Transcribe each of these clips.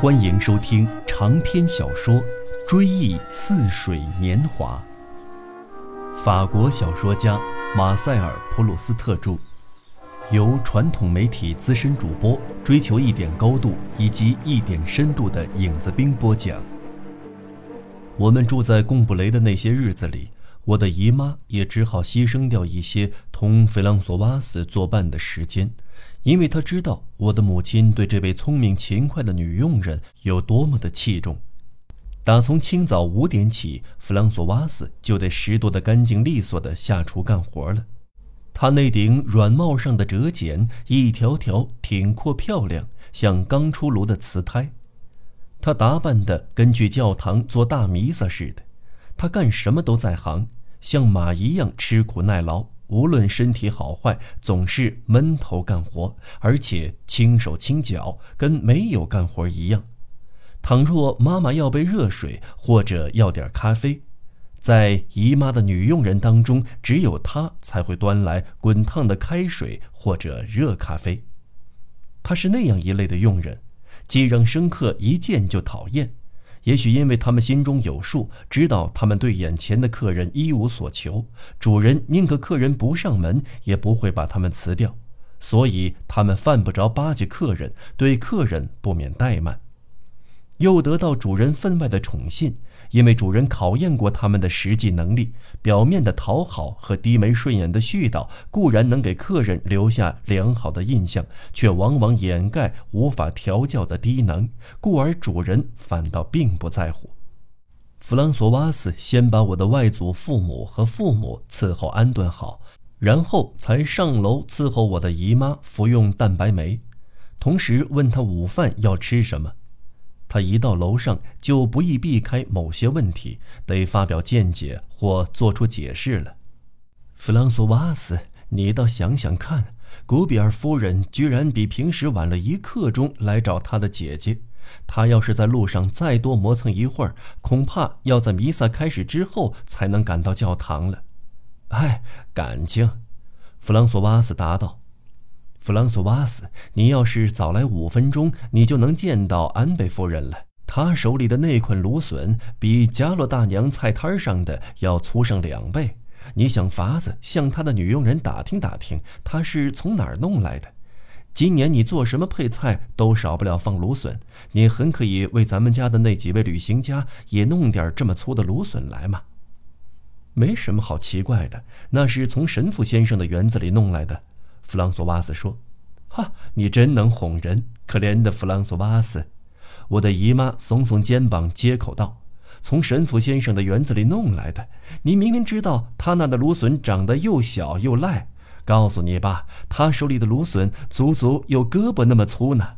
欢迎收听长篇小说《追忆似水年华》，法国小说家马塞尔·普鲁斯特著，由传统媒体资深主播追求一点高度以及一点深度的影子兵播讲。我们住在贡布雷的那些日子里，我的姨妈也只好牺牲掉一些同弗朗索瓦斯作伴的时间。因为他知道我的母亲对这位聪明勤快的女佣人有多么的器重。打从清早五点起，弗朗索瓦斯就得拾掇得干净利索地下厨干活了。他那顶软帽上的折剪一条条挺阔漂亮，像刚出炉的瓷胎。他打扮得跟去教堂做大弥撒似的。他干什么都在行，像马一样吃苦耐劳。无论身体好坏，总是闷头干活，而且轻手轻脚，跟没有干活一样。倘若妈妈要杯热水或者要点咖啡，在姨妈的女佣人当中，只有她才会端来滚烫的开水或者热咖啡。她是那样一类的佣人，既让生客一见就讨厌。也许因为他们心中有数，知道他们对眼前的客人一无所求，主人宁可客人不上门，也不会把他们辞掉，所以他们犯不着巴结客人，对客人不免怠慢，又得到主人分外的宠信。因为主人考验过他们的实际能力，表面的讨好和低眉顺眼的絮叨固然能给客人留下良好的印象，却往往掩盖无法调教的低能，故而主人反倒并不在乎。弗朗索瓦斯先把我的外祖父母和父母伺候安顿好，然后才上楼伺候我的姨妈服用蛋白酶，同时问她午饭要吃什么。他一到楼上就不易避开某些问题，得发表见解或做出解释了。弗朗索瓦斯，你倒想想看，古比尔夫人居然比平时晚了一刻钟来找她的姐姐。她要是在路上再多磨蹭一会儿，恐怕要在弥撒开始之后才能赶到教堂了。哎，感情，弗朗索瓦斯答道。弗朗索瓦斯，你要是早来五分钟，你就能见到安贝夫人了。她手里的那捆芦笋比加洛大娘菜摊上的要粗上两倍。你想法子向她的女佣人打听打听，她是从哪儿弄来的。今年你做什么配菜都少不了放芦笋，你很可以为咱们家的那几位旅行家也弄点这么粗的芦笋来嘛。没什么好奇怪的，那是从神父先生的园子里弄来的。弗朗索瓦斯说：“哈，你真能哄人，可怜的弗朗索瓦斯。”我的姨妈耸耸肩膀，接口道：“从神父先生的园子里弄来的。你明明知道他那的芦笋长得又小又赖。告诉你吧，他手里的芦笋足足有胳膊那么粗呢。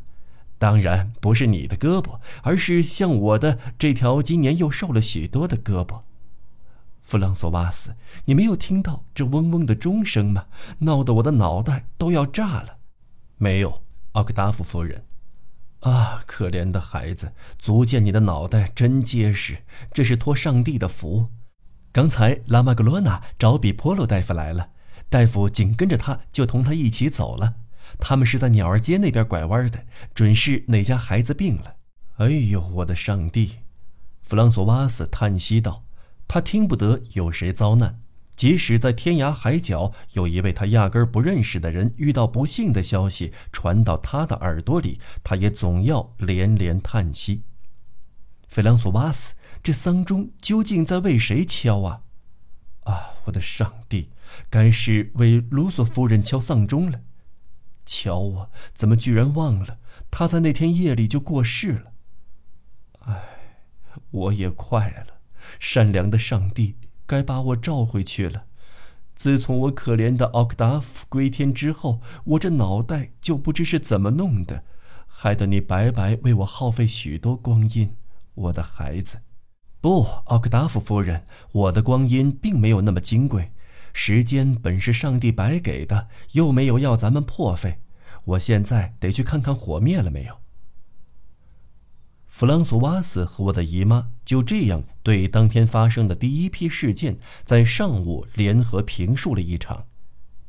当然不是你的胳膊，而是像我的这条今年又瘦了许多的胳膊。”弗朗索瓦斯，你没有听到这嗡嗡的钟声吗？闹得我的脑袋都要炸了。没有，奥克达夫夫人。啊，可怜的孩子，足见你的脑袋真结实，这是托上帝的福。刚才拉玛格罗纳找比波罗大夫来了，大夫紧跟着他就同他一起走了。他们是在鸟儿街那边拐弯的，准是哪家孩子病了。哎呦，我的上帝！弗朗索瓦斯叹息道。他听不得有谁遭难，即使在天涯海角有一位他压根不认识的人遇到不幸的消息传到他的耳朵里，他也总要连连叹息。费朗索瓦斯，这丧钟究竟在为谁敲啊？啊，我的上帝，该是为卢索夫人敲丧钟了。瞧啊，怎么居然忘了他在那天夜里就过世了？唉，我也快了。善良的上帝该把我召回去了。自从我可怜的奥克达夫归天之后，我这脑袋就不知是怎么弄的，害得你白白为我耗费许多光阴，我的孩子。不，奥克达夫夫人，我的光阴并没有那么金贵，时间本是上帝白给的，又没有要咱们破费。我现在得去看看火灭了没有。弗朗索瓦斯和我的姨妈就这样对当天发生的第一批事件，在上午联合评述了一场。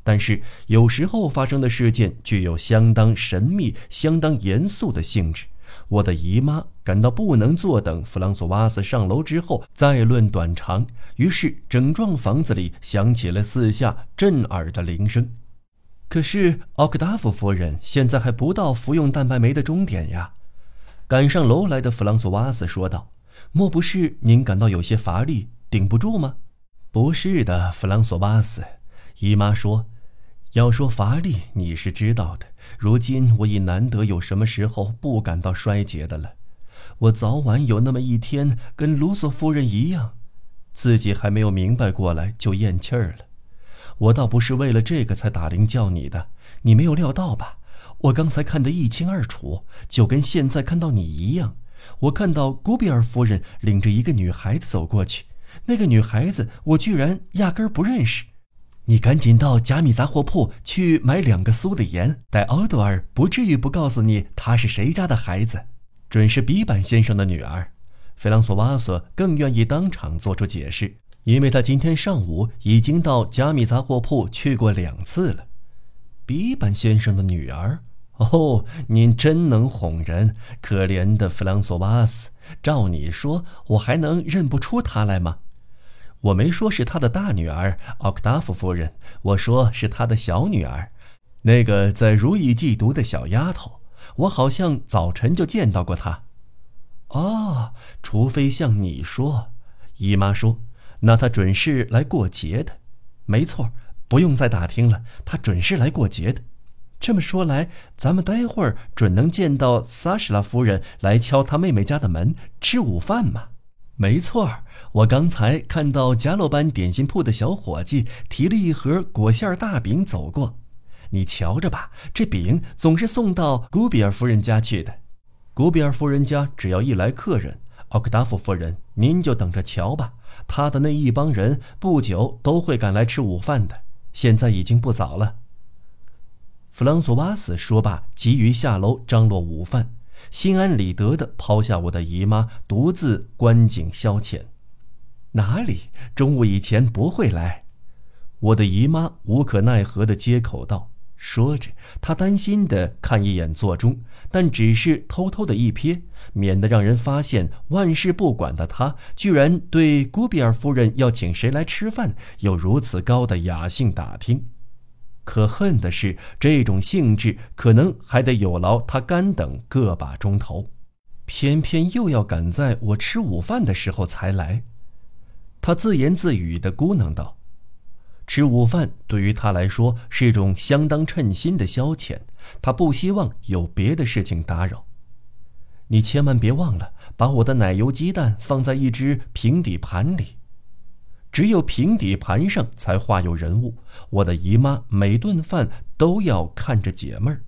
但是有时候发生的事件具有相当神秘、相当严肃的性质，我的姨妈感到不能坐等弗朗索瓦斯上楼之后再论短长，于是整幢房子里响起了四下震耳的铃声。可是奥克达夫夫人现在还不到服用蛋白酶的终点呀。赶上楼来的弗朗索瓦斯说道：“莫不是您感到有些乏力，顶不住吗？”“不是的，弗朗索瓦斯。”姨妈说。要说乏力，你是知道的。如今我已难得有什么时候不感到衰竭的了。我早晚有那么一天，跟卢索夫人一样，自己还没有明白过来就咽气儿了。我倒不是为了这个才打铃叫你的，你没有料到吧？我刚才看得一清二楚，就跟现在看到你一样。我看到古比尔夫人领着一个女孩子走过去，那个女孩子我居然压根儿不认识。你赶紧到贾米杂货铺去买两个苏的盐，待奥多尔不至于不告诉你她是谁家的孩子，准是比板先生的女儿。菲朗索瓦索更愿意当场做出解释，因为他今天上午已经到贾米杂货铺去过两次了。比板先生的女儿？哦，您真能哄人，可怜的弗朗索瓦斯。照你说，我还能认不出她来吗？我没说是他的大女儿奥克达夫夫人，我说是他的小女儿，那个在如意寄读的小丫头。我好像早晨就见到过她。哦，除非像你说，姨妈说，那她准是来过节的。没错，不用再打听了，她准是来过节的。这么说来，咱们待会儿准能见到萨什拉夫人来敲她妹妹家的门吃午饭吗？没错儿。我刚才看到加洛班点心铺的小伙计提了一盒果馅大饼走过，你瞧着吧，这饼总是送到古比尔夫人家去的。古比尔夫人家只要一来客人，奥克达夫夫人您就等着瞧吧，他的那一帮人不久都会赶来吃午饭的。现在已经不早了。弗朗索瓦斯说罢，急于下楼张罗午饭，心安理得地抛下我的姨妈，独自观景消遣。哪里？中午以前不会来。我的姨妈无可奈何地接口道。说着，她担心地看一眼座钟，但只是偷偷的一瞥，免得让人发现万事不管的她，居然对古比尔夫人要请谁来吃饭有如此高的雅兴打听。可恨的是，这种兴致可能还得有劳他干等个把钟头，偏偏又要赶在我吃午饭的时候才来。他自言自语地咕囔道：“吃午饭对于他来说是一种相当称心的消遣，他不希望有别的事情打扰。你千万别忘了把我的奶油鸡蛋放在一只平底盘里，只有平底盘上才画有人物。我的姨妈每顿饭都要看着解闷儿。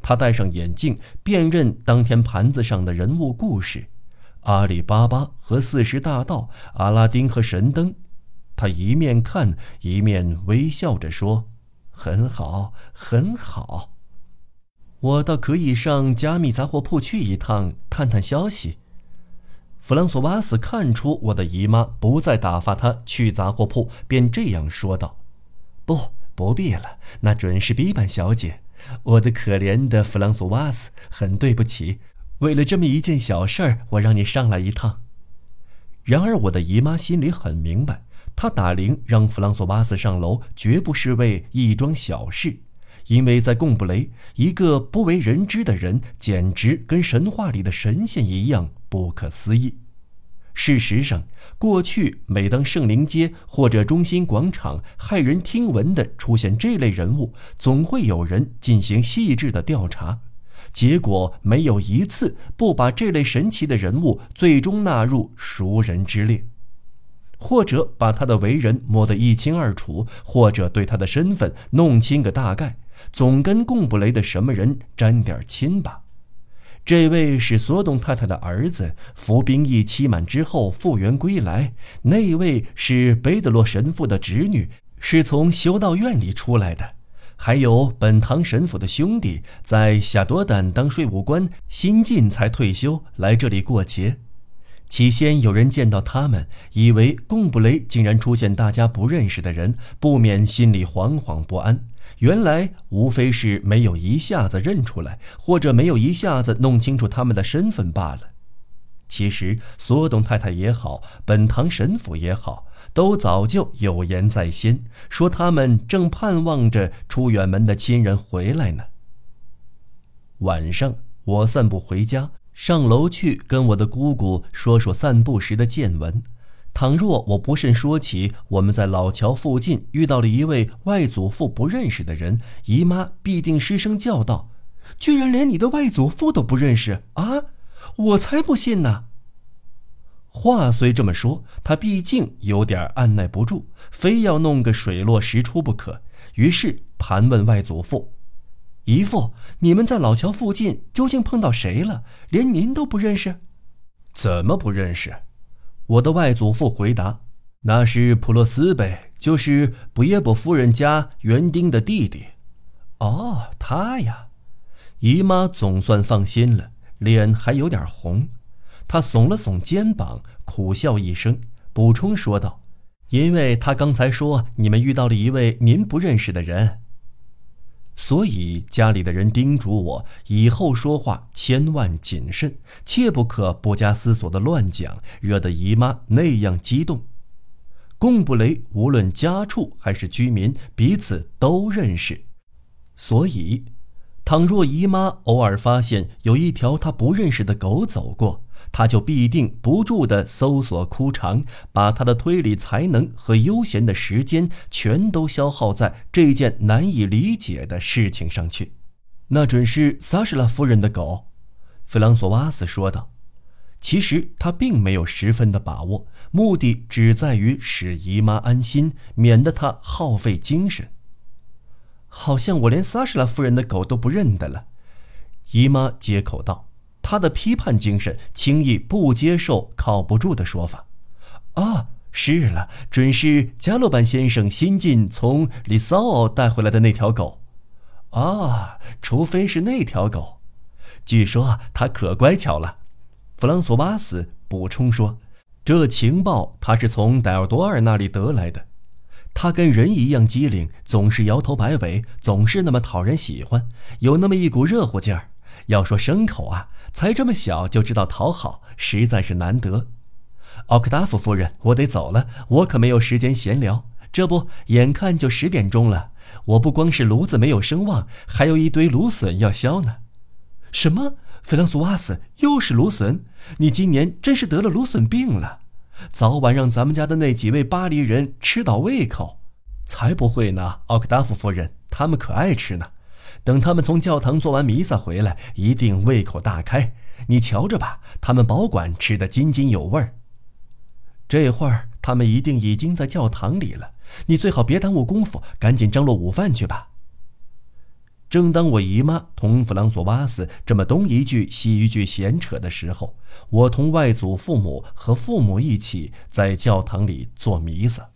她戴上眼镜，辨认当天盘子上的人物故事。”阿里巴巴和四十大盗，阿拉丁和神灯，他一面看一面微笑着说：“很好，很好。我倒可以上加密杂货铺去一趟，探探消息。”弗朗索瓦斯看出我的姨妈不再打发他去杂货铺，便这样说道：“不，不必了，那准是比板小姐。我的可怜的弗朗索瓦斯，很对不起。”为了这么一件小事儿，我让你上来一趟。然而，我的姨妈心里很明白，她打铃让弗朗索瓦斯上楼，绝不是为一桩小事，因为在贡布雷，一个不为人知的人，简直跟神话里的神仙一样不可思议。事实上，过去每当圣灵街或者中心广场骇人听闻的出现这类人物，总会有人进行细致的调查。结果没有一次不把这类神奇的人物最终纳入熟人之列，或者把他的为人摸得一清二楚，或者对他的身份弄清个大概，总跟贡布雷的什么人沾点亲吧。这位是索东太太的儿子，服兵役期满之后复员归来；那位是贝德洛神父的侄女，是从修道院里出来的。还有本堂神父的兄弟在夏多丹当税务官，新晋才退休，来这里过节。起先有人见到他们，以为贡布雷竟然出现大家不认识的人，不免心里惶惶不安。原来无非是没有一下子认出来，或者没有一下子弄清楚他们的身份罢了。其实，索董太太也好，本堂神父也好，都早就有言在先，说他们正盼望着出远门的亲人回来呢。晚上，我散步回家，上楼去跟我的姑姑说说散步时的见闻。倘若我不慎说起我们在老桥附近遇到了一位外祖父不认识的人，姨妈必定失声叫道：“居然连你的外祖父都不认识啊！”我才不信呢。话虽这么说，他毕竟有点按耐不住，非要弄个水落石出不可。于是盘问外祖父：“姨父，你们在老桥附近究竟碰到谁了？连您都不认识？怎么不认识？”我的外祖父回答：“那是普洛斯呗，就是布耶伯夫人家园丁的弟弟。”哦，他呀。姨妈总算放心了。脸还有点红，他耸了耸肩膀，苦笑一声，补充说道：“因为他刚才说你们遇到了一位您不认识的人，所以家里的人叮嘱我以后说话千万谨慎，切不可不加思索的乱讲，惹得姨妈那样激动。贡布雷无论家畜还是居民，彼此都认识，所以。”倘若姨妈偶尔发现有一条她不认识的狗走过，他就必定不住地搜索枯肠，把他的推理才能和悠闲的时间全都消耗在这件难以理解的事情上去。那准是萨什拉夫人的狗，弗朗索瓦斯说道。其实他并没有十分的把握，目的只在于使姨妈安心，免得她耗费精神。好像我连萨什拉夫人的狗都不认得了，姨妈接口道：“他的批判精神轻易不接受靠不住的说法。”啊，是了，准是加洛班先生新近从里骚奥带回来的那条狗。啊，除非是那条狗，据说它可乖巧了。弗朗索瓦斯补充说：“这情报他是从戴尔多尔那里得来的。”他跟人一样机灵，总是摇头摆尾，总是那么讨人喜欢，有那么一股热乎劲儿。要说牲口啊，才这么小就知道讨好，实在是难得。奥克达夫夫人，我得走了，我可没有时间闲聊。这不，眼看就十点钟了，我不光是炉子没有声望，还有一堆芦笋要削呢。什么？弗朗索瓦斯，又是芦笋？你今年真是得了芦笋病了。早晚让咱们家的那几位巴黎人吃倒胃口，才不会呢！奥克达夫夫人，他们可爱吃呢。等他们从教堂做完弥撒回来，一定胃口大开。你瞧着吧，他们保管吃得津津有味儿。这会儿他们一定已经在教堂里了。你最好别耽误功夫，赶紧张罗午饭去吧。正当我姨妈同弗朗索瓦斯这么东一句西一句闲扯的时候，我同外祖父母和父母一起在教堂里做弥撒。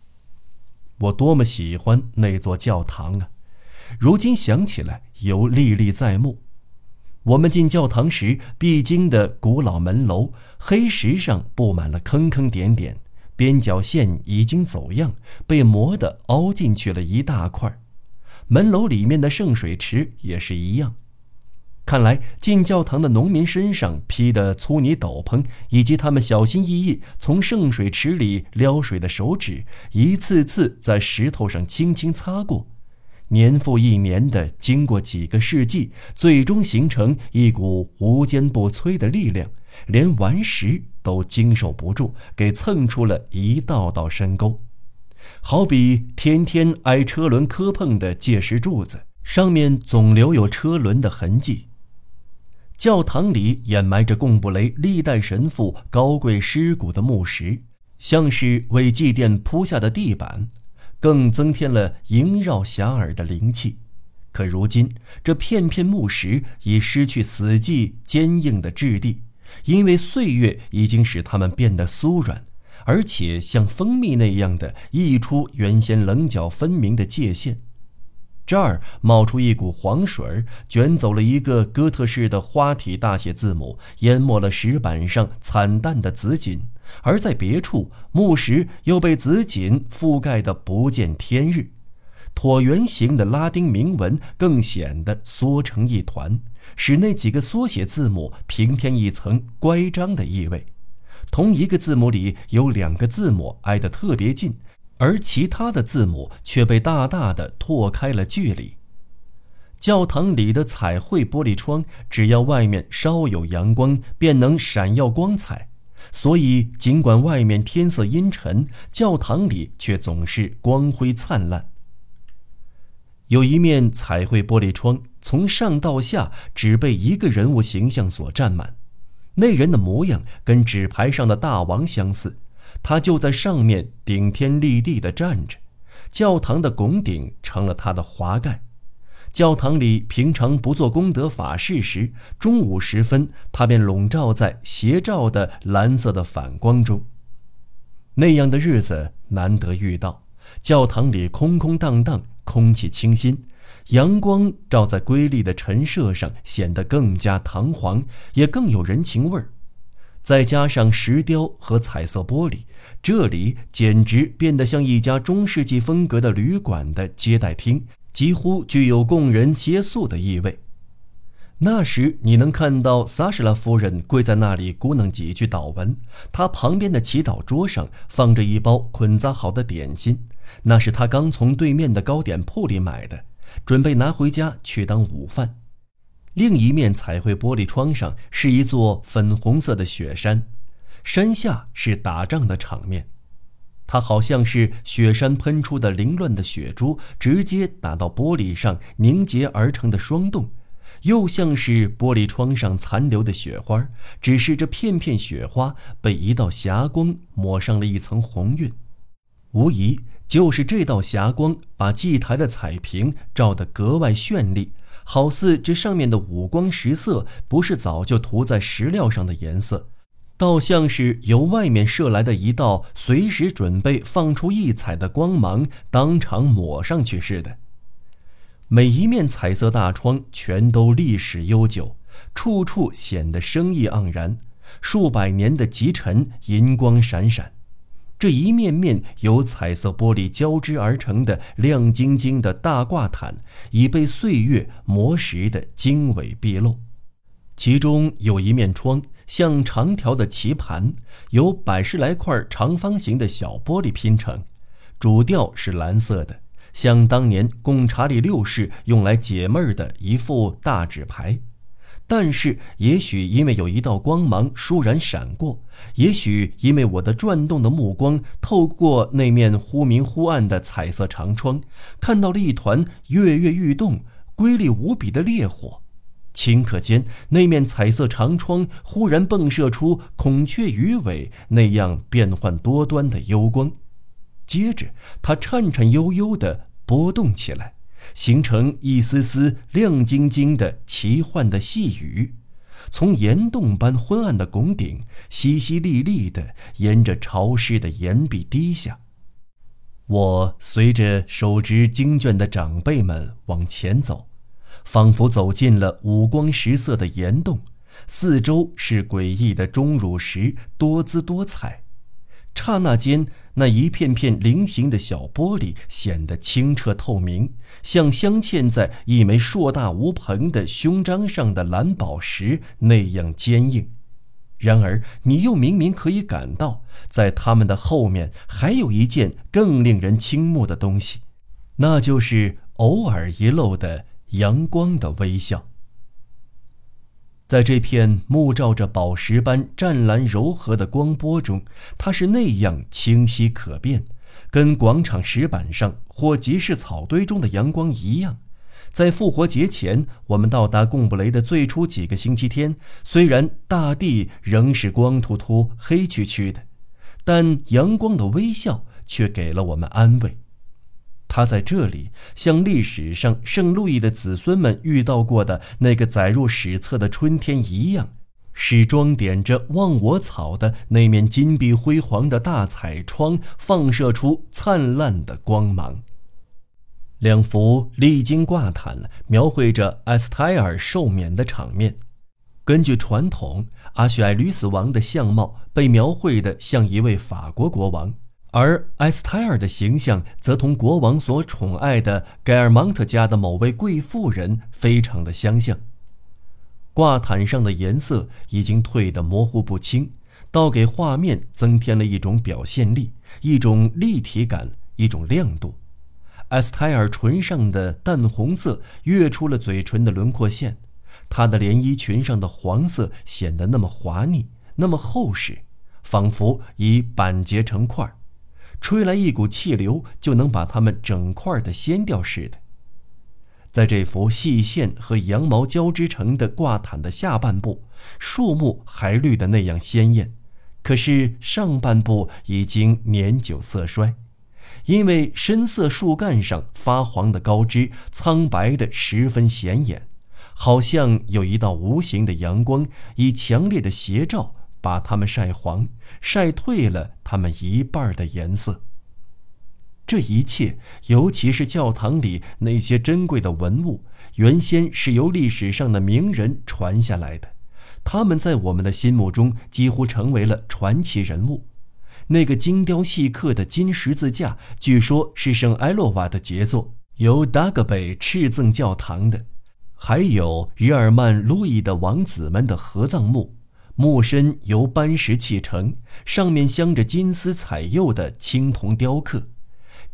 我多么喜欢那座教堂啊！如今想起来，犹历历在目。我们进教堂时必经的古老门楼，黑石上布满了坑坑点点，边角线已经走样，被磨得凹进去了一大块。门楼里面的圣水池也是一样，看来进教堂的农民身上披的粗泥斗篷，以及他们小心翼翼从圣水池里撩水的手指，一次次在石头上轻轻擦过，年复一年的经过几个世纪，最终形成一股无坚不摧的力量，连顽石都经受不住，给蹭出了一道道深沟。好比天天挨车轮磕碰的界石柱子，上面总留有车轮的痕迹。教堂里掩埋着贡布雷历代神父高贵尸骨的墓石，像是为祭奠铺下的地板，更增添了萦绕遐迩的灵气。可如今，这片片木石已失去死寂坚硬的质地，因为岁月已经使它们变得酥软。而且像蜂蜜那样的溢出原先棱角分明的界限，这儿冒出一股黄水，卷走了一个哥特式的花体大写字母，淹没了石板上惨淡的紫锦；而在别处，木石又被紫锦覆盖得不见天日。椭圆形的拉丁铭文更显得缩成一团，使那几个缩写字母平添一层乖张的意味。同一个字母里有两个字母挨得特别近，而其他的字母却被大大的拓开了距离。教堂里的彩绘玻璃窗，只要外面稍有阳光，便能闪耀光彩。所以，尽管外面天色阴沉，教堂里却总是光辉灿烂。有一面彩绘玻璃窗，从上到下只被一个人物形象所占满。那人的模样跟纸牌上的大王相似，他就在上面顶天立地地站着，教堂的拱顶成了他的华盖。教堂里平常不做功德法事时，中午时分，他便笼罩在斜照的蓝色的反光中。那样的日子难得遇到，教堂里空空荡荡，空气清新，阳光照在瑰丽的陈设上，显得更加堂皇，也更有人情味儿。再加上石雕和彩色玻璃，这里简直变得像一家中世纪风格的旅馆的接待厅。几乎具有供人歇宿的意味。那时你能看到萨什拉夫人跪在那里咕哝几句祷文，她旁边的祈祷桌上放着一包捆扎好的点心，那是她刚从对面的糕点铺里买的，准备拿回家去当午饭。另一面彩绘玻璃窗上是一座粉红色的雪山，山下是打仗的场面。它好像是雪山喷出的凌乱的雪珠，直接打到玻璃上凝结而成的霜冻；又像是玻璃窗上残留的雪花，只是这片片雪花被一道霞光抹上了一层红晕。无疑就是这道霞光把祭台的彩屏照得格外绚丽，好似这上面的五光十色不是早就涂在石料上的颜色。倒像是由外面射来的一道随时准备放出异彩的光芒，当场抹上去似的。每一面彩色大窗全都历史悠久，处处显得生意盎然，数百年的积尘银光闪闪。这一面面由彩色玻璃交织而成的亮晶晶的大挂毯，已被岁月磨蚀得经纬毕露。其中有一面窗。像长条的棋盘，由百十来块长方形的小玻璃拼成，主调是蓝色的，像当年贡查理六世用来解闷儿的一副大纸牌。但是，也许因为有一道光芒倏然闪过，也许因为我的转动的目光透过那面忽明忽暗的彩色长窗，看到了一团跃跃欲动、瑰丽无比的烈火。顷刻间，那面彩色长窗忽然迸射出孔雀鱼尾那样变幻多端的幽光，接着它颤颤悠悠地波动起来，形成一丝丝亮晶晶的奇幻的细雨，从岩洞般昏暗的拱顶淅淅沥沥地沿着潮湿的岩壁滴下。我随着手执经卷的长辈们往前走。仿佛走进了五光十色的岩洞，四周是诡异的钟乳石，多姿多彩。刹那间，那一片片菱形的小玻璃显得清澈透明，像镶嵌在一枚硕大无朋的胸章上的蓝宝石那样坚硬。然而，你又明明可以感到，在它们的后面还有一件更令人倾慕的东西，那就是偶尔遗漏的。阳光的微笑，在这片幕照着宝石般湛蓝柔和的光波中，它是那样清晰可辨，跟广场石板上或集市草堆中的阳光一样。在复活节前，我们到达贡布雷的最初几个星期天，虽然大地仍是光秃秃、黑黢黢的，但阳光的微笑却给了我们安慰。他在这里，像历史上圣路易的子孙们遇到过的那个载入史册的春天一样，使装点着忘我草的那面金碧辉煌的大彩窗放射出灿烂的光芒。两幅历经挂毯，描绘着埃斯泰尔受免的场面。根据传统，阿绪艾吕斯王的相貌被描绘得像一位法国国王。而埃斯泰尔的形象则同国王所宠爱的盖尔芒特家的某位贵妇人非常的相像。挂毯上的颜色已经褪得模糊不清，倒给画面增添了一种表现力、一种立体感、一种亮度。埃斯泰尔唇上的淡红色跃出了嘴唇的轮廓线，她的连衣裙上的黄色显得那么滑腻，那么厚实，仿佛已板结成块儿。吹来一股气流，就能把它们整块的掀掉似的。在这幅细线和羊毛交织成的挂毯的下半部，树木还绿得那样鲜艳，可是上半部已经年久色衰，因为深色树干上发黄的高枝苍白的十分显眼，好像有一道无形的阳光以强烈的斜照。把它们晒黄，晒褪了它们一半的颜色。这一切，尤其是教堂里那些珍贵的文物，原先是由历史上的名人传下来的，他们在我们的心目中几乎成为了传奇人物。那个精雕细刻的金十字架，据说是圣埃洛瓦的杰作，由达格贝敕赠教堂的；还有日耳曼路易的王子们的合葬墓。木身由斑石砌成，上面镶着金丝彩釉的青铜雕刻。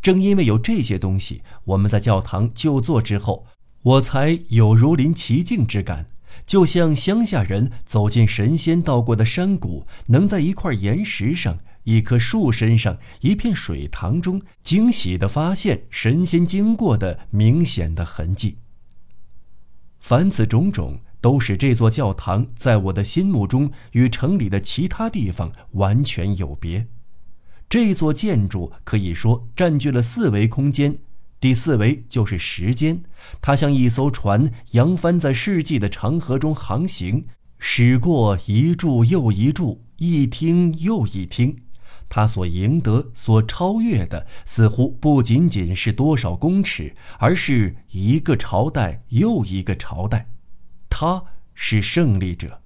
正因为有这些东西，我们在教堂就座之后，我才有如临其境之感，就像乡下人走进神仙到过的山谷，能在一块岩石上、一棵树身上、一片水塘中，惊喜地发现神仙经过的明显的痕迹。凡此种种。都使这座教堂在我的心目中与城里的其他地方完全有别。这座建筑可以说占据了四维空间，第四维就是时间。它像一艘船扬帆在世纪的长河中航行，驶过一柱又一柱，一厅又一厅。它所赢得、所超越的，似乎不仅仅是多少公尺，而是一个朝代又一个朝代。他是胜利者，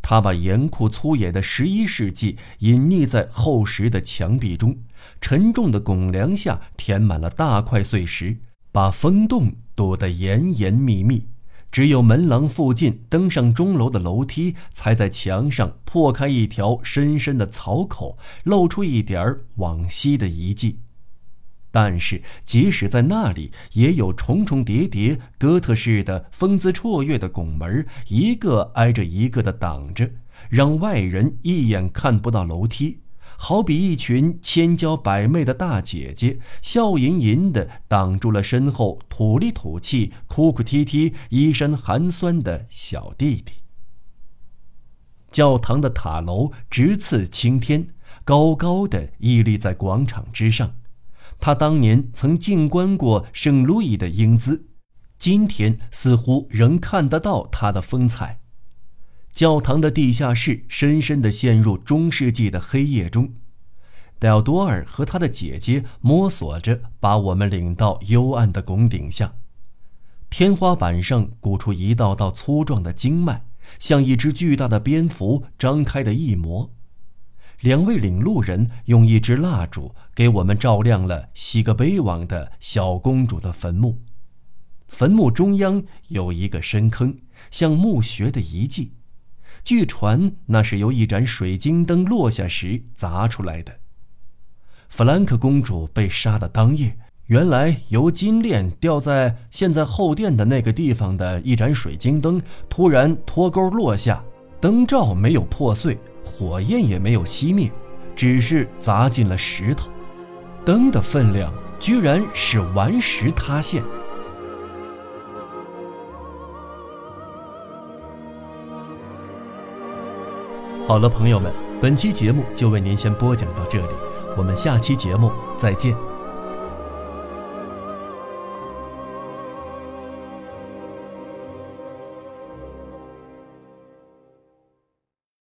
他把严酷粗野的十一世纪隐匿在厚实的墙壁中，沉重的拱梁下填满了大块碎石，把风洞堵得严严密密。只有门廊附近登上钟楼的楼梯，才在墙上破开一条深深的槽口，露出一点往昔的遗迹。但是，即使在那里，也有重重叠叠、哥特式的风姿绰约的拱门，一个挨着一个的挡着，让外人一眼看不到楼梯。好比一群千娇百媚的大姐姐，笑吟吟地挡住了身后土里土气、哭哭啼啼、衣衫寒酸的小弟弟。教堂的塔楼直刺青天，高高的屹立在广场之上。他当年曾静观过圣路易的英姿，今天似乎仍看得到他的风采。教堂的地下室深深地陷入中世纪的黑夜中。戴奥多尔和他的姐姐摸索着把我们领到幽暗的拱顶下，天花板上鼓出一道道粗壮的经脉，像一只巨大的蝙蝠张开的翼膜。两位领路人用一支蜡烛给我们照亮了西格贝王的小公主的坟墓。坟墓中央有一个深坑，像墓穴的遗迹。据传，那是由一盏水晶灯落下时砸出来的。弗兰克公主被杀的当夜，原来由金链吊在现在后殿的那个地方的一盏水晶灯突然脱钩落下，灯罩没有破碎。火焰也没有熄灭，只是砸进了石头。灯的分量居然使顽石塌陷。好了，朋友们，本期节目就为您先播讲到这里，我们下期节目再见。